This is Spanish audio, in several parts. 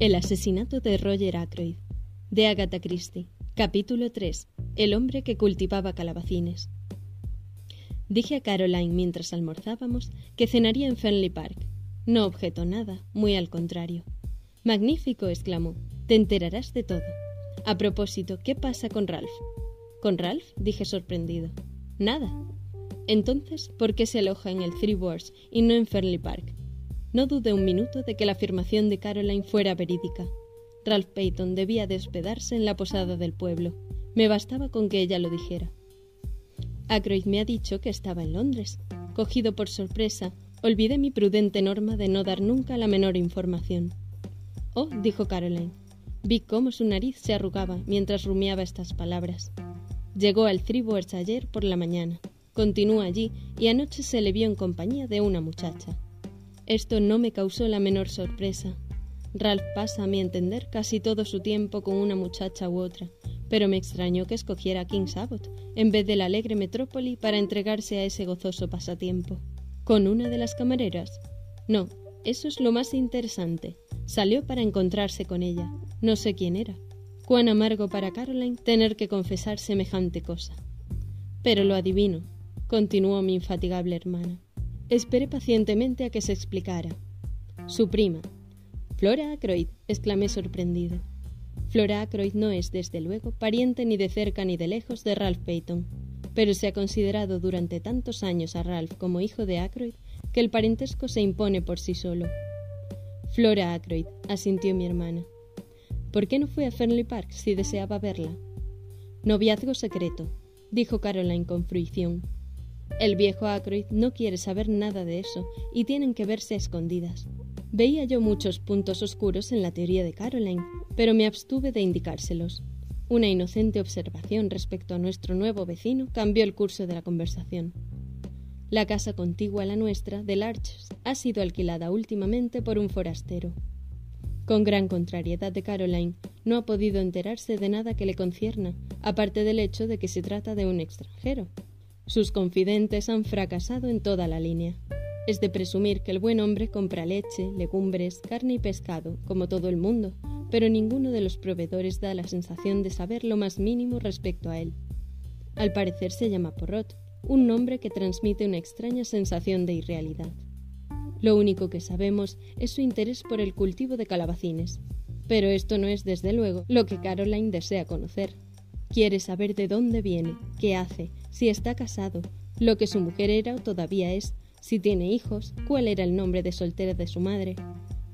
El asesinato de Roger Ackroyd, de Agatha Christie. Capítulo 3. El hombre que cultivaba calabacines. Dije a Caroline mientras almorzábamos que cenaría en Fenley Park. No objetó nada, muy al contrario. Magnífico, exclamó. Te enterarás de todo. A propósito, ¿qué pasa con Ralph? ¿Con Ralph? dije sorprendido. Nada. Entonces, ¿por qué se aloja en el Three Wars y no en Fernley Park? No dudé un minuto de que la afirmación de Caroline fuera verídica. Ralph Peyton debía de hospedarse en la posada del pueblo. Me bastaba con que ella lo dijera. Ackroyd me ha dicho que estaba en Londres. Cogido por sorpresa, olvidé mi prudente norma de no dar nunca la menor información. Oh, dijo Caroline. Vi cómo su nariz se arrugaba mientras rumiaba estas palabras. Llegó al Three ayer por la mañana. Continúa allí y anoche se le vio en compañía de una muchacha. Esto no me causó la menor sorpresa. Ralph pasa, a mi entender, casi todo su tiempo con una muchacha u otra, pero me extrañó que escogiera King's Abbot en vez de la alegre metrópoli para entregarse a ese gozoso pasatiempo. ¿Con una de las camareras? No, eso es lo más interesante. Salió para encontrarse con ella. No sé quién era. Cuán amargo para Caroline tener que confesar semejante cosa. Pero lo adivino, continuó mi infatigable hermana. Esperé pacientemente a que se explicara. Su prima. Flora Ackroyd, exclamé sorprendido. Flora Ackroyd no es, desde luego, pariente ni de cerca ni de lejos de Ralph Peyton, pero se ha considerado durante tantos años a Ralph como hijo de Ackroyd que el parentesco se impone por sí solo. Flora Ackroyd, asintió mi hermana. ¿Por qué no fue a Fernley Park si deseaba verla? Noviazgo secreto, dijo Caroline con fruición. El viejo Ackroyd no quiere saber nada de eso y tienen que verse a escondidas. Veía yo muchos puntos oscuros en la teoría de Caroline, pero me abstuve de indicárselos. Una inocente observación respecto a nuestro nuevo vecino cambió el curso de la conversación. La casa contigua a la nuestra, de Larches, ha sido alquilada últimamente por un forastero. Con gran contrariedad de Caroline, no ha podido enterarse de nada que le concierna, aparte del hecho de que se trata de un extranjero. Sus confidentes han fracasado en toda la línea. Es de presumir que el buen hombre compra leche, legumbres, carne y pescado, como todo el mundo, pero ninguno de los proveedores da la sensación de saber lo más mínimo respecto a él. Al parecer se llama Porrot, un nombre que transmite una extraña sensación de irrealidad. Lo único que sabemos es su interés por el cultivo de calabacines, pero esto no es desde luego lo que Caroline desea conocer. Quiere saber de dónde viene, qué hace, si está casado, lo que su mujer era o todavía es, si tiene hijos, cuál era el nombre de soltera de su madre.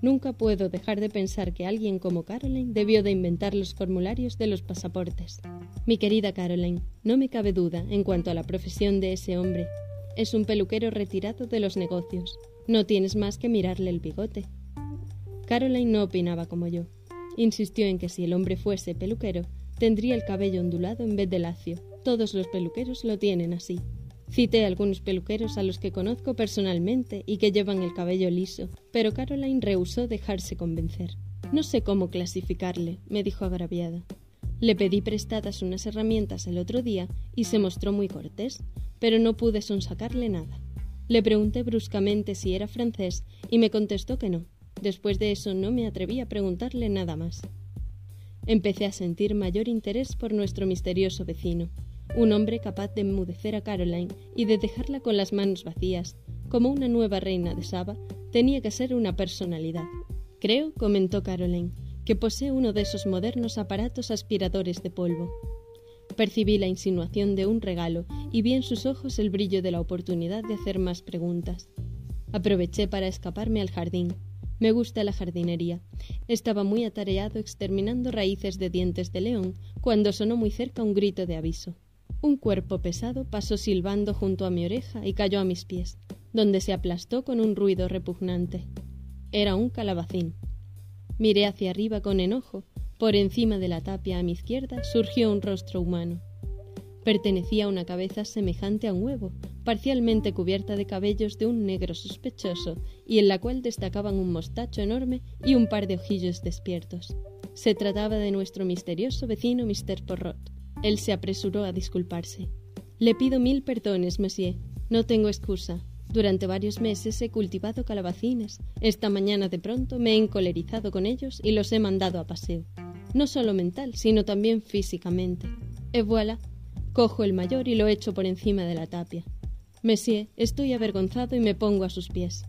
Nunca puedo dejar de pensar que alguien como Caroline debió de inventar los formularios de los pasaportes. Mi querida Caroline, no me cabe duda en cuanto a la profesión de ese hombre. Es un peluquero retirado de los negocios. No tienes más que mirarle el bigote. Caroline no opinaba como yo. Insistió en que si el hombre fuese peluquero, tendría el cabello ondulado en vez de lacio, todos los peluqueros lo tienen así. Cité algunos peluqueros a los que conozco personalmente y que llevan el cabello liso, pero Caroline rehusó dejarse convencer. No sé cómo clasificarle, me dijo agraviada. Le pedí prestadas unas herramientas el otro día y se mostró muy cortés, pero no pude sonsacarle nada. Le pregunté bruscamente si era francés y me contestó que no. Después de eso no me atreví a preguntarle nada más. Empecé a sentir mayor interés por nuestro misterioso vecino un hombre capaz de enmudecer a Caroline y de dejarla con las manos vacías, como una nueva reina de Saba, tenía que ser una personalidad. Creo, comentó Caroline, que posee uno de esos modernos aparatos aspiradores de polvo. Percibí la insinuación de un regalo y vi en sus ojos el brillo de la oportunidad de hacer más preguntas. Aproveché para escaparme al jardín. Me gusta la jardinería. Estaba muy atareado exterminando raíces de dientes de león cuando sonó muy cerca un grito de aviso. Un cuerpo pesado pasó silbando junto a mi oreja y cayó a mis pies, donde se aplastó con un ruido repugnante. Era un calabacín. Miré hacia arriba con enojo. Por encima de la tapia a mi izquierda surgió un rostro humano. Pertenecía a una cabeza semejante a un huevo, parcialmente cubierta de cabellos de un negro sospechoso, y en la cual destacaban un mostacho enorme y un par de ojillos despiertos. Se trataba de nuestro misterioso vecino Mr. Porrot. Él se apresuró a disculparse. Le pido mil perdones, monsieur. No tengo excusa. Durante varios meses he cultivado calabacines. Esta mañana de pronto me he encolerizado con ellos y los he mandado a paseo. No solo mental, sino también físicamente. Et voilà. Cojo el mayor y lo echo por encima de la tapia. Monsieur, estoy avergonzado y me pongo a sus pies.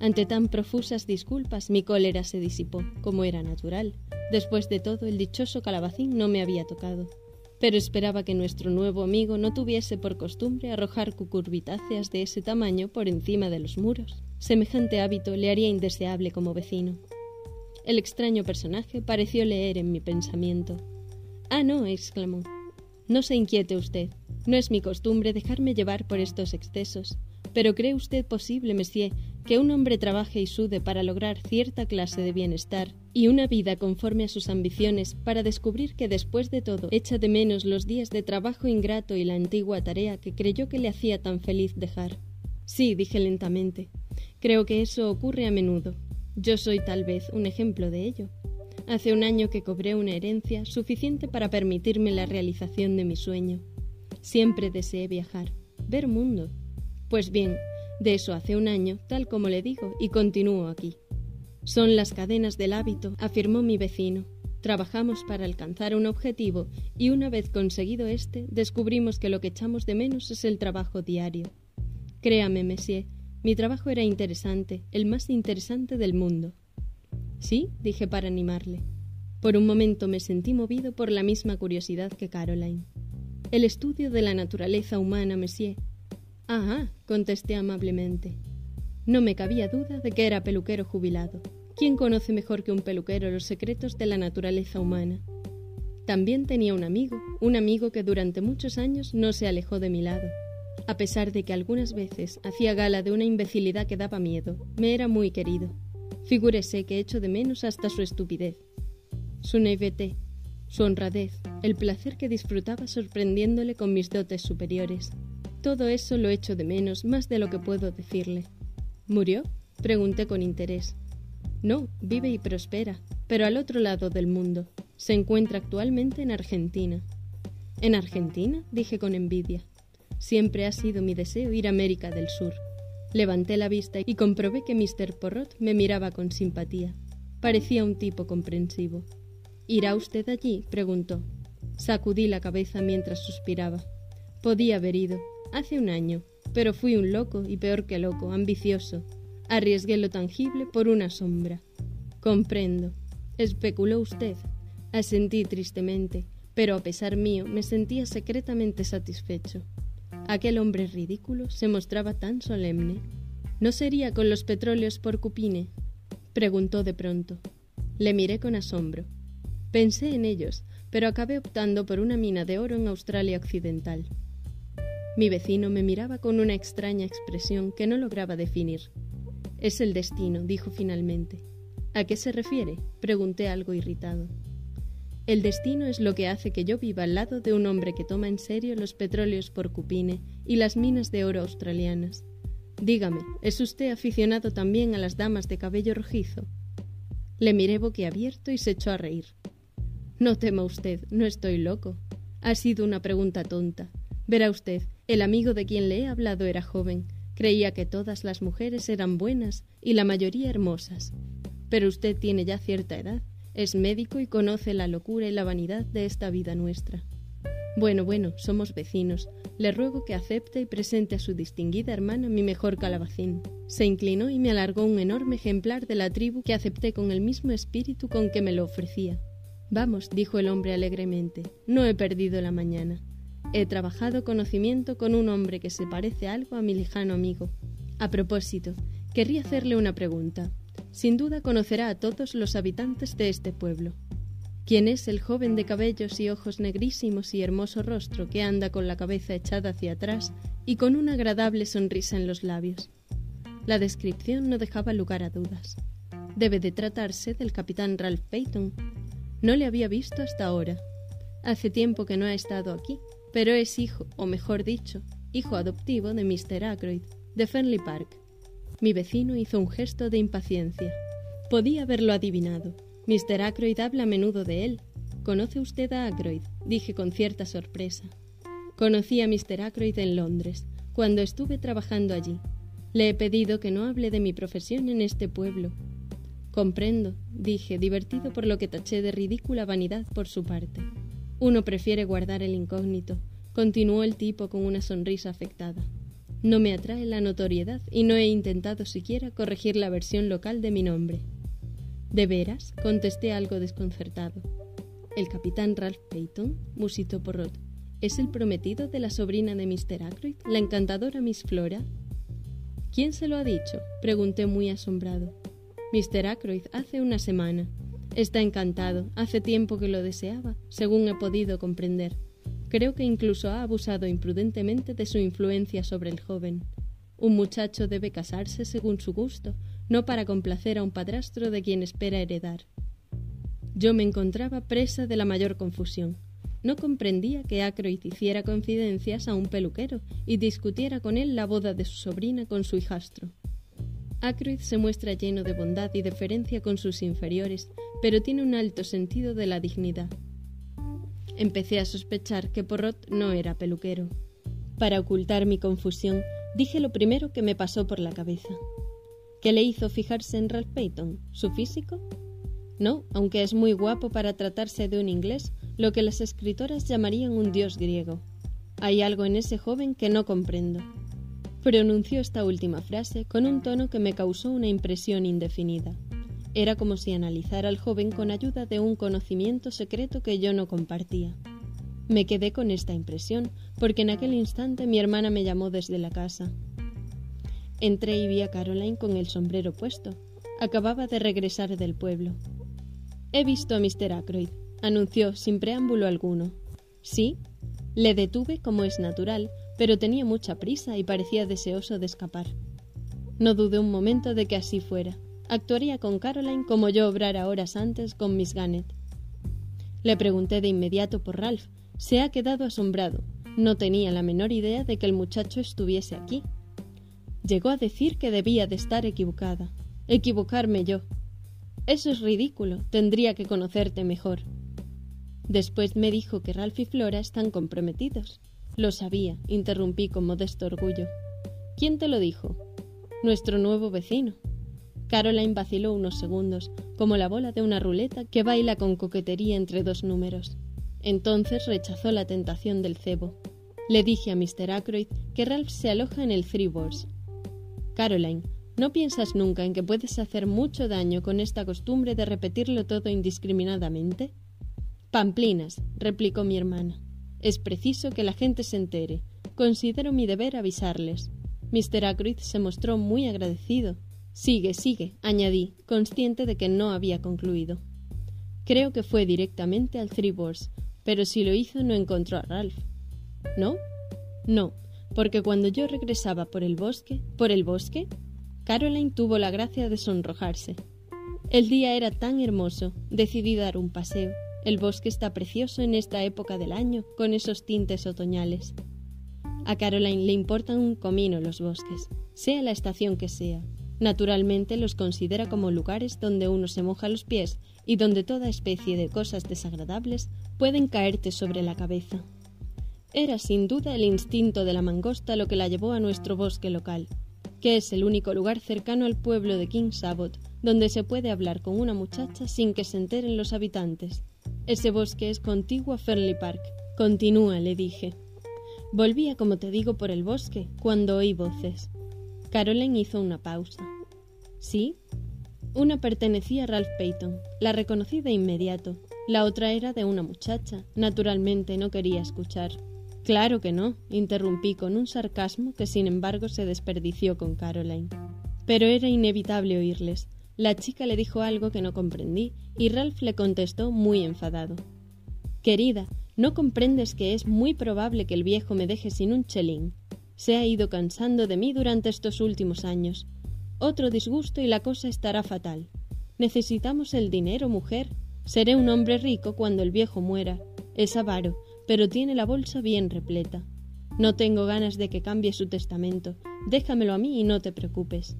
Ante tan profusas disculpas mi cólera se disipó, como era natural. Después de todo, el dichoso calabacín no me había tocado. Pero esperaba que nuestro nuevo amigo no tuviese por costumbre arrojar cucurbitáceas de ese tamaño por encima de los muros. Semejante hábito le haría indeseable como vecino. El extraño personaje pareció leer en mi pensamiento. Ah, no, exclamó. No se inquiete usted. No es mi costumbre dejarme llevar por estos excesos. Pero ¿cree usted posible, monsieur, que un hombre trabaje y sude para lograr cierta clase de bienestar y una vida conforme a sus ambiciones para descubrir que después de todo echa de menos los días de trabajo ingrato y la antigua tarea que creyó que le hacía tan feliz dejar? Sí, dije lentamente. Creo que eso ocurre a menudo. Yo soy tal vez un ejemplo de ello. Hace un año que cobré una herencia suficiente para permitirme la realización de mi sueño. Siempre deseé viajar, ver mundo. Pues bien, de eso hace un año, tal como le digo, y continúo aquí. Son las cadenas del hábito, afirmó mi vecino. Trabajamos para alcanzar un objetivo y una vez conseguido este, descubrimos que lo que echamos de menos es el trabajo diario. Créame, monsieur, mi trabajo era interesante, el más interesante del mundo. Sí, dije para animarle. Por un momento me sentí movido por la misma curiosidad que Caroline. El estudio de la naturaleza humana, monsieur, Ah, contesté amablemente. No me cabía duda de que era peluquero jubilado. ¿Quién conoce mejor que un peluquero los secretos de la naturaleza humana? También tenía un amigo, un amigo que durante muchos años no se alejó de mi lado. A pesar de que algunas veces hacía gala de una imbecilidad que daba miedo, me era muy querido. Figúrese que echo de menos hasta su estupidez. Su naivete, su honradez, el placer que disfrutaba sorprendiéndole con mis dotes superiores. Todo eso lo echo de menos más de lo que puedo decirle. ¿Murió? pregunté con interés. No, vive y prospera, pero al otro lado del mundo. Se encuentra actualmente en Argentina. ¿En Argentina? dije con envidia. Siempre ha sido mi deseo ir a América del Sur. Levanté la vista y comprobé que Mr. Porrot me miraba con simpatía. Parecía un tipo comprensivo. ¿Irá usted allí? preguntó. Sacudí la cabeza mientras suspiraba. Podía haber ido, hace un año, pero fui un loco y peor que loco, ambicioso. Arriesgué lo tangible por una sombra. Comprendo. Especuló usted. Asentí tristemente, pero a pesar mío me sentía secretamente satisfecho. Aquel hombre ridículo se mostraba tan solemne. ¿No sería con los petróleos por Cupine? preguntó de pronto. Le miré con asombro. Pensé en ellos, pero acabé optando por una mina de oro en Australia Occidental. Mi vecino me miraba con una extraña expresión que no lograba definir. Es el destino, dijo finalmente. ¿A qué se refiere? pregunté algo irritado. El destino es lo que hace que yo viva al lado de un hombre que toma en serio los petróleos por cupine y las minas de oro australianas. Dígame, ¿es usted aficionado también a las damas de cabello rojizo? Le miré boquiabierto y se echó a reír. No tema usted, no estoy loco. Ha sido una pregunta tonta. Verá usted, el amigo de quien le he hablado era joven, creía que todas las mujeres eran buenas y la mayoría hermosas. Pero usted tiene ya cierta edad, es médico y conoce la locura y la vanidad de esta vida nuestra. Bueno, bueno, somos vecinos. Le ruego que acepte y presente a su distinguida hermana mi mejor calabacín. Se inclinó y me alargó un enorme ejemplar de la tribu que acepté con el mismo espíritu con que me lo ofrecía. Vamos, dijo el hombre alegremente, no he perdido la mañana. He trabajado conocimiento con un hombre que se parece algo a mi lejano amigo. A propósito, querría hacerle una pregunta. Sin duda conocerá a todos los habitantes de este pueblo. ¿Quién es el joven de cabellos y ojos negrísimos y hermoso rostro que anda con la cabeza echada hacia atrás y con una agradable sonrisa en los labios? La descripción no dejaba lugar a dudas. Debe de tratarse del capitán Ralph Peyton. No le había visto hasta ahora. Hace tiempo que no ha estado aquí, pero es hijo, o mejor dicho, hijo adoptivo de Mr. Ackroyd, de Fenley Park. Mi vecino hizo un gesto de impaciencia. Podía haberlo adivinado. Mr. Ackroyd habla a menudo de él. ¿Conoce usted a Ackroyd? dije con cierta sorpresa. Conocí a Mr. Ackroyd en Londres, cuando estuve trabajando allí. Le he pedido que no hable de mi profesión en este pueblo. Comprendo, dije, divertido por lo que taché de ridícula vanidad por su parte. Uno prefiere guardar el incógnito, continuó el tipo con una sonrisa afectada. No me atrae la notoriedad y no he intentado siquiera corregir la versión local de mi nombre. ¿De veras? contesté algo desconcertado. El capitán Ralph Peyton, musitó Porrot, ¿es el prometido de la sobrina de Mr. Ackroyd, la encantadora Miss Flora? ¿Quién se lo ha dicho? pregunté muy asombrado. Mr. Ackroyd hace una semana. Está encantado. Hace tiempo que lo deseaba, según he podido comprender. Creo que incluso ha abusado imprudentemente de su influencia sobre el joven. Un muchacho debe casarse según su gusto, no para complacer a un padrastro de quien espera heredar. Yo me encontraba presa de la mayor confusión. No comprendía que Ackroyd hiciera confidencias a un peluquero y discutiera con él la boda de su sobrina con su hijastro. Ackroyd se muestra lleno de bondad y deferencia con sus inferiores, pero tiene un alto sentido de la dignidad. Empecé a sospechar que Porrot no era peluquero. Para ocultar mi confusión, dije lo primero que me pasó por la cabeza. ¿Qué le hizo fijarse en Ralph Peyton? ¿Su físico? No, aunque es muy guapo para tratarse de un inglés, lo que las escritoras llamarían un dios griego. Hay algo en ese joven que no comprendo. Pronunció esta última frase con un tono que me causó una impresión indefinida. Era como si analizara al joven con ayuda de un conocimiento secreto que yo no compartía. Me quedé con esta impresión, porque en aquel instante mi hermana me llamó desde la casa. Entré y vi a Caroline con el sombrero puesto. Acababa de regresar del pueblo. He visto a Mr. Ackroyd, anunció sin preámbulo alguno. Sí, le detuve como es natural, pero tenía mucha prisa y parecía deseoso de escapar. No dudé un momento de que así fuera. Actuaría con Caroline como yo obrara horas antes con Miss Gannett. Le pregunté de inmediato por Ralph. Se ha quedado asombrado. No tenía la menor idea de que el muchacho estuviese aquí. Llegó a decir que debía de estar equivocada. Equivocarme yo. Eso es ridículo. Tendría que conocerte mejor. Después me dijo que Ralph y Flora están comprometidos. Lo sabía, interrumpí con modesto orgullo. ¿Quién te lo dijo? Nuestro nuevo vecino. Caroline vaciló unos segundos, como la bola de una ruleta que baila con coquetería entre dos números. Entonces rechazó la tentación del cebo. Le dije a Mr. Ackroyd que Ralph se aloja en el Three Caroline, ¿no piensas nunca en que puedes hacer mucho daño con esta costumbre de repetirlo todo indiscriminadamente? Pamplinas, replicó mi hermana. Es preciso que la gente se entere. Considero mi deber avisarles. Mr. Ackroyd se mostró muy agradecido. Sigue, sigue, añadí, consciente de que no había concluido. Creo que fue directamente al Three Boars, pero si lo hizo no encontró a Ralph. ¿No? No, porque cuando yo regresaba por el bosque, por el bosque, Caroline tuvo la gracia de sonrojarse. El día era tan hermoso, decidí dar un paseo. El bosque está precioso en esta época del año, con esos tintes otoñales. A Caroline le importan un comino los bosques, sea la estación que sea. Naturalmente los considera como lugares donde uno se moja los pies y donde toda especie de cosas desagradables pueden caerte sobre la cabeza. Era sin duda el instinto de la mangosta lo que la llevó a nuestro bosque local, que es el único lugar cercano al pueblo de King Sabot donde se puede hablar con una muchacha sin que se enteren los habitantes. Ese bosque es contiguo a Fernley Park. Continúa, le dije. Volvía, como te digo, por el bosque cuando oí voces. Caroline hizo una pausa. ¿Sí? Una pertenecía a Ralph Peyton. La reconocí de inmediato. La otra era de una muchacha. Naturalmente no quería escuchar. Claro que no, interrumpí con un sarcasmo que sin embargo se desperdició con Caroline. Pero era inevitable oírles. La chica le dijo algo que no comprendí y Ralph le contestó muy enfadado. Querida, ¿no comprendes que es muy probable que el viejo me deje sin un chelín? Se ha ido cansando de mí durante estos últimos años. Otro disgusto y la cosa estará fatal. Necesitamos el dinero, mujer. Seré un hombre rico cuando el viejo muera. Es avaro, pero tiene la bolsa bien repleta. No tengo ganas de que cambie su testamento. Déjamelo a mí y no te preocupes.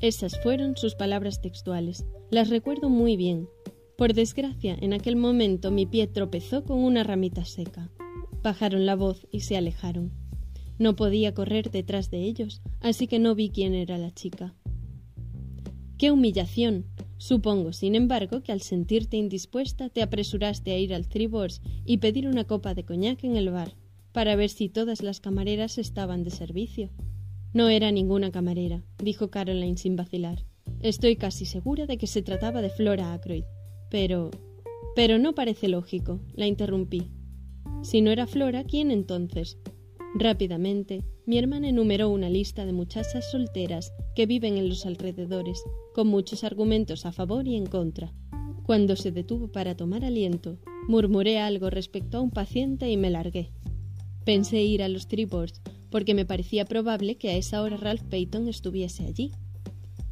Esas fueron sus palabras textuales. Las recuerdo muy bien. Por desgracia, en aquel momento mi pie tropezó con una ramita seca. Bajaron la voz y se alejaron. No podía correr detrás de ellos, así que no vi quién era la chica. ¡Qué humillación! Supongo, sin embargo, que al sentirte indispuesta te apresuraste a ir al Tribors y pedir una copa de coñac en el bar, para ver si todas las camareras estaban de servicio. No era ninguna camarera, dijo Caroline sin vacilar. Estoy casi segura de que se trataba de Flora Ackroyd. Pero. Pero no parece lógico, la interrumpí. Si no era Flora, ¿quién entonces? Rápidamente, mi hermana enumeró una lista de muchachas solteras que viven en los alrededores, con muchos argumentos a favor y en contra. Cuando se detuvo para tomar aliento, murmuré algo respecto a un paciente y me largué. Pensé ir a los Tribors, porque me parecía probable que a esa hora Ralph Peyton estuviese allí.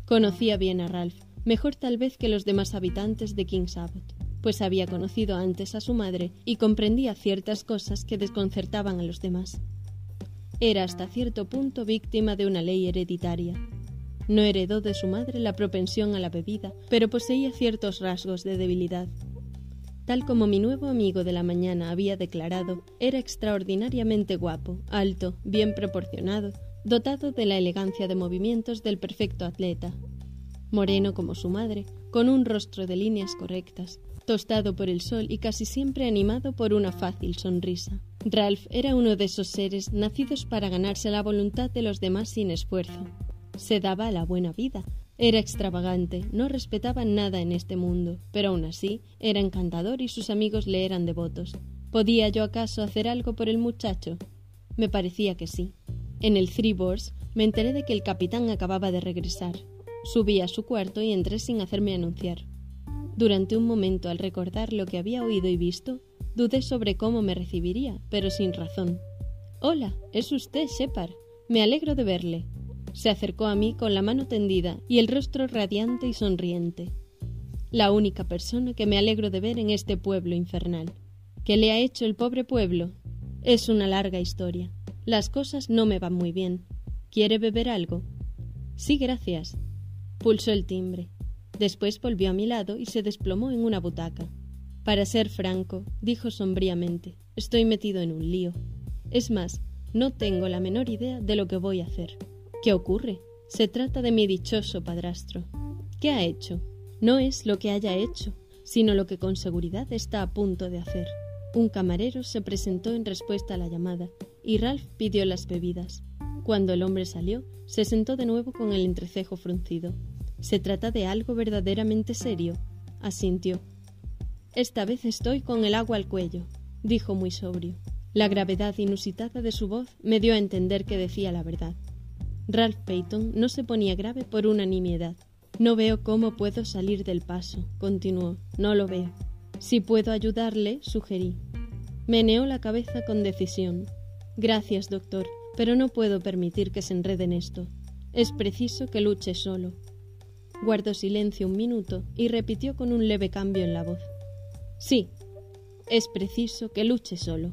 Conocía bien a Ralph, mejor tal vez que los demás habitantes de King's Abbot, pues había conocido antes a su madre y comprendía ciertas cosas que desconcertaban a los demás. Era hasta cierto punto víctima de una ley hereditaria. No heredó de su madre la propensión a la bebida, pero poseía ciertos rasgos de debilidad. Tal como mi nuevo amigo de la mañana había declarado, era extraordinariamente guapo, alto, bien proporcionado, dotado de la elegancia de movimientos del perfecto atleta. Moreno como su madre, con un rostro de líneas correctas, tostado por el sol y casi siempre animado por una fácil sonrisa. Ralph era uno de esos seres nacidos para ganarse la voluntad de los demás sin esfuerzo. Se daba la buena vida. Era extravagante, no respetaba nada en este mundo, pero aún así era encantador y sus amigos le eran devotos. ¿Podía yo acaso hacer algo por el muchacho? Me parecía que sí. En el Three Boars me enteré de que el capitán acababa de regresar. Subí a su cuarto y entré sin hacerme anunciar. Durante un momento, al recordar lo que había oído y visto, Dudé sobre cómo me recibiría, pero sin razón. Hola, es usted, Shepard. Me alegro de verle. Se acercó a mí con la mano tendida y el rostro radiante y sonriente. La única persona que me alegro de ver en este pueblo infernal. ¿Qué le ha hecho el pobre pueblo? Es una larga historia. Las cosas no me van muy bien. ¿Quiere beber algo? Sí, gracias. Pulsó el timbre. Después volvió a mi lado y se desplomó en una butaca. Para ser franco, dijo sombríamente, estoy metido en un lío. Es más, no tengo la menor idea de lo que voy a hacer. ¿Qué ocurre? Se trata de mi dichoso padrastro. ¿Qué ha hecho? No es lo que haya hecho, sino lo que con seguridad está a punto de hacer. Un camarero se presentó en respuesta a la llamada, y Ralph pidió las bebidas. Cuando el hombre salió, se sentó de nuevo con el entrecejo fruncido. ¿Se trata de algo verdaderamente serio? asintió. Esta vez estoy con el agua al cuello, dijo muy sobrio. La gravedad inusitada de su voz me dio a entender que decía la verdad. Ralph Peyton no se ponía grave por unanimidad. No veo cómo puedo salir del paso, continuó. No lo veo. Si puedo ayudarle, sugerí. Meneó la cabeza con decisión. Gracias, doctor, pero no puedo permitir que se enrede en esto. Es preciso que luche solo. Guardó silencio un minuto y repitió con un leve cambio en la voz. Sí, es preciso que luche solo.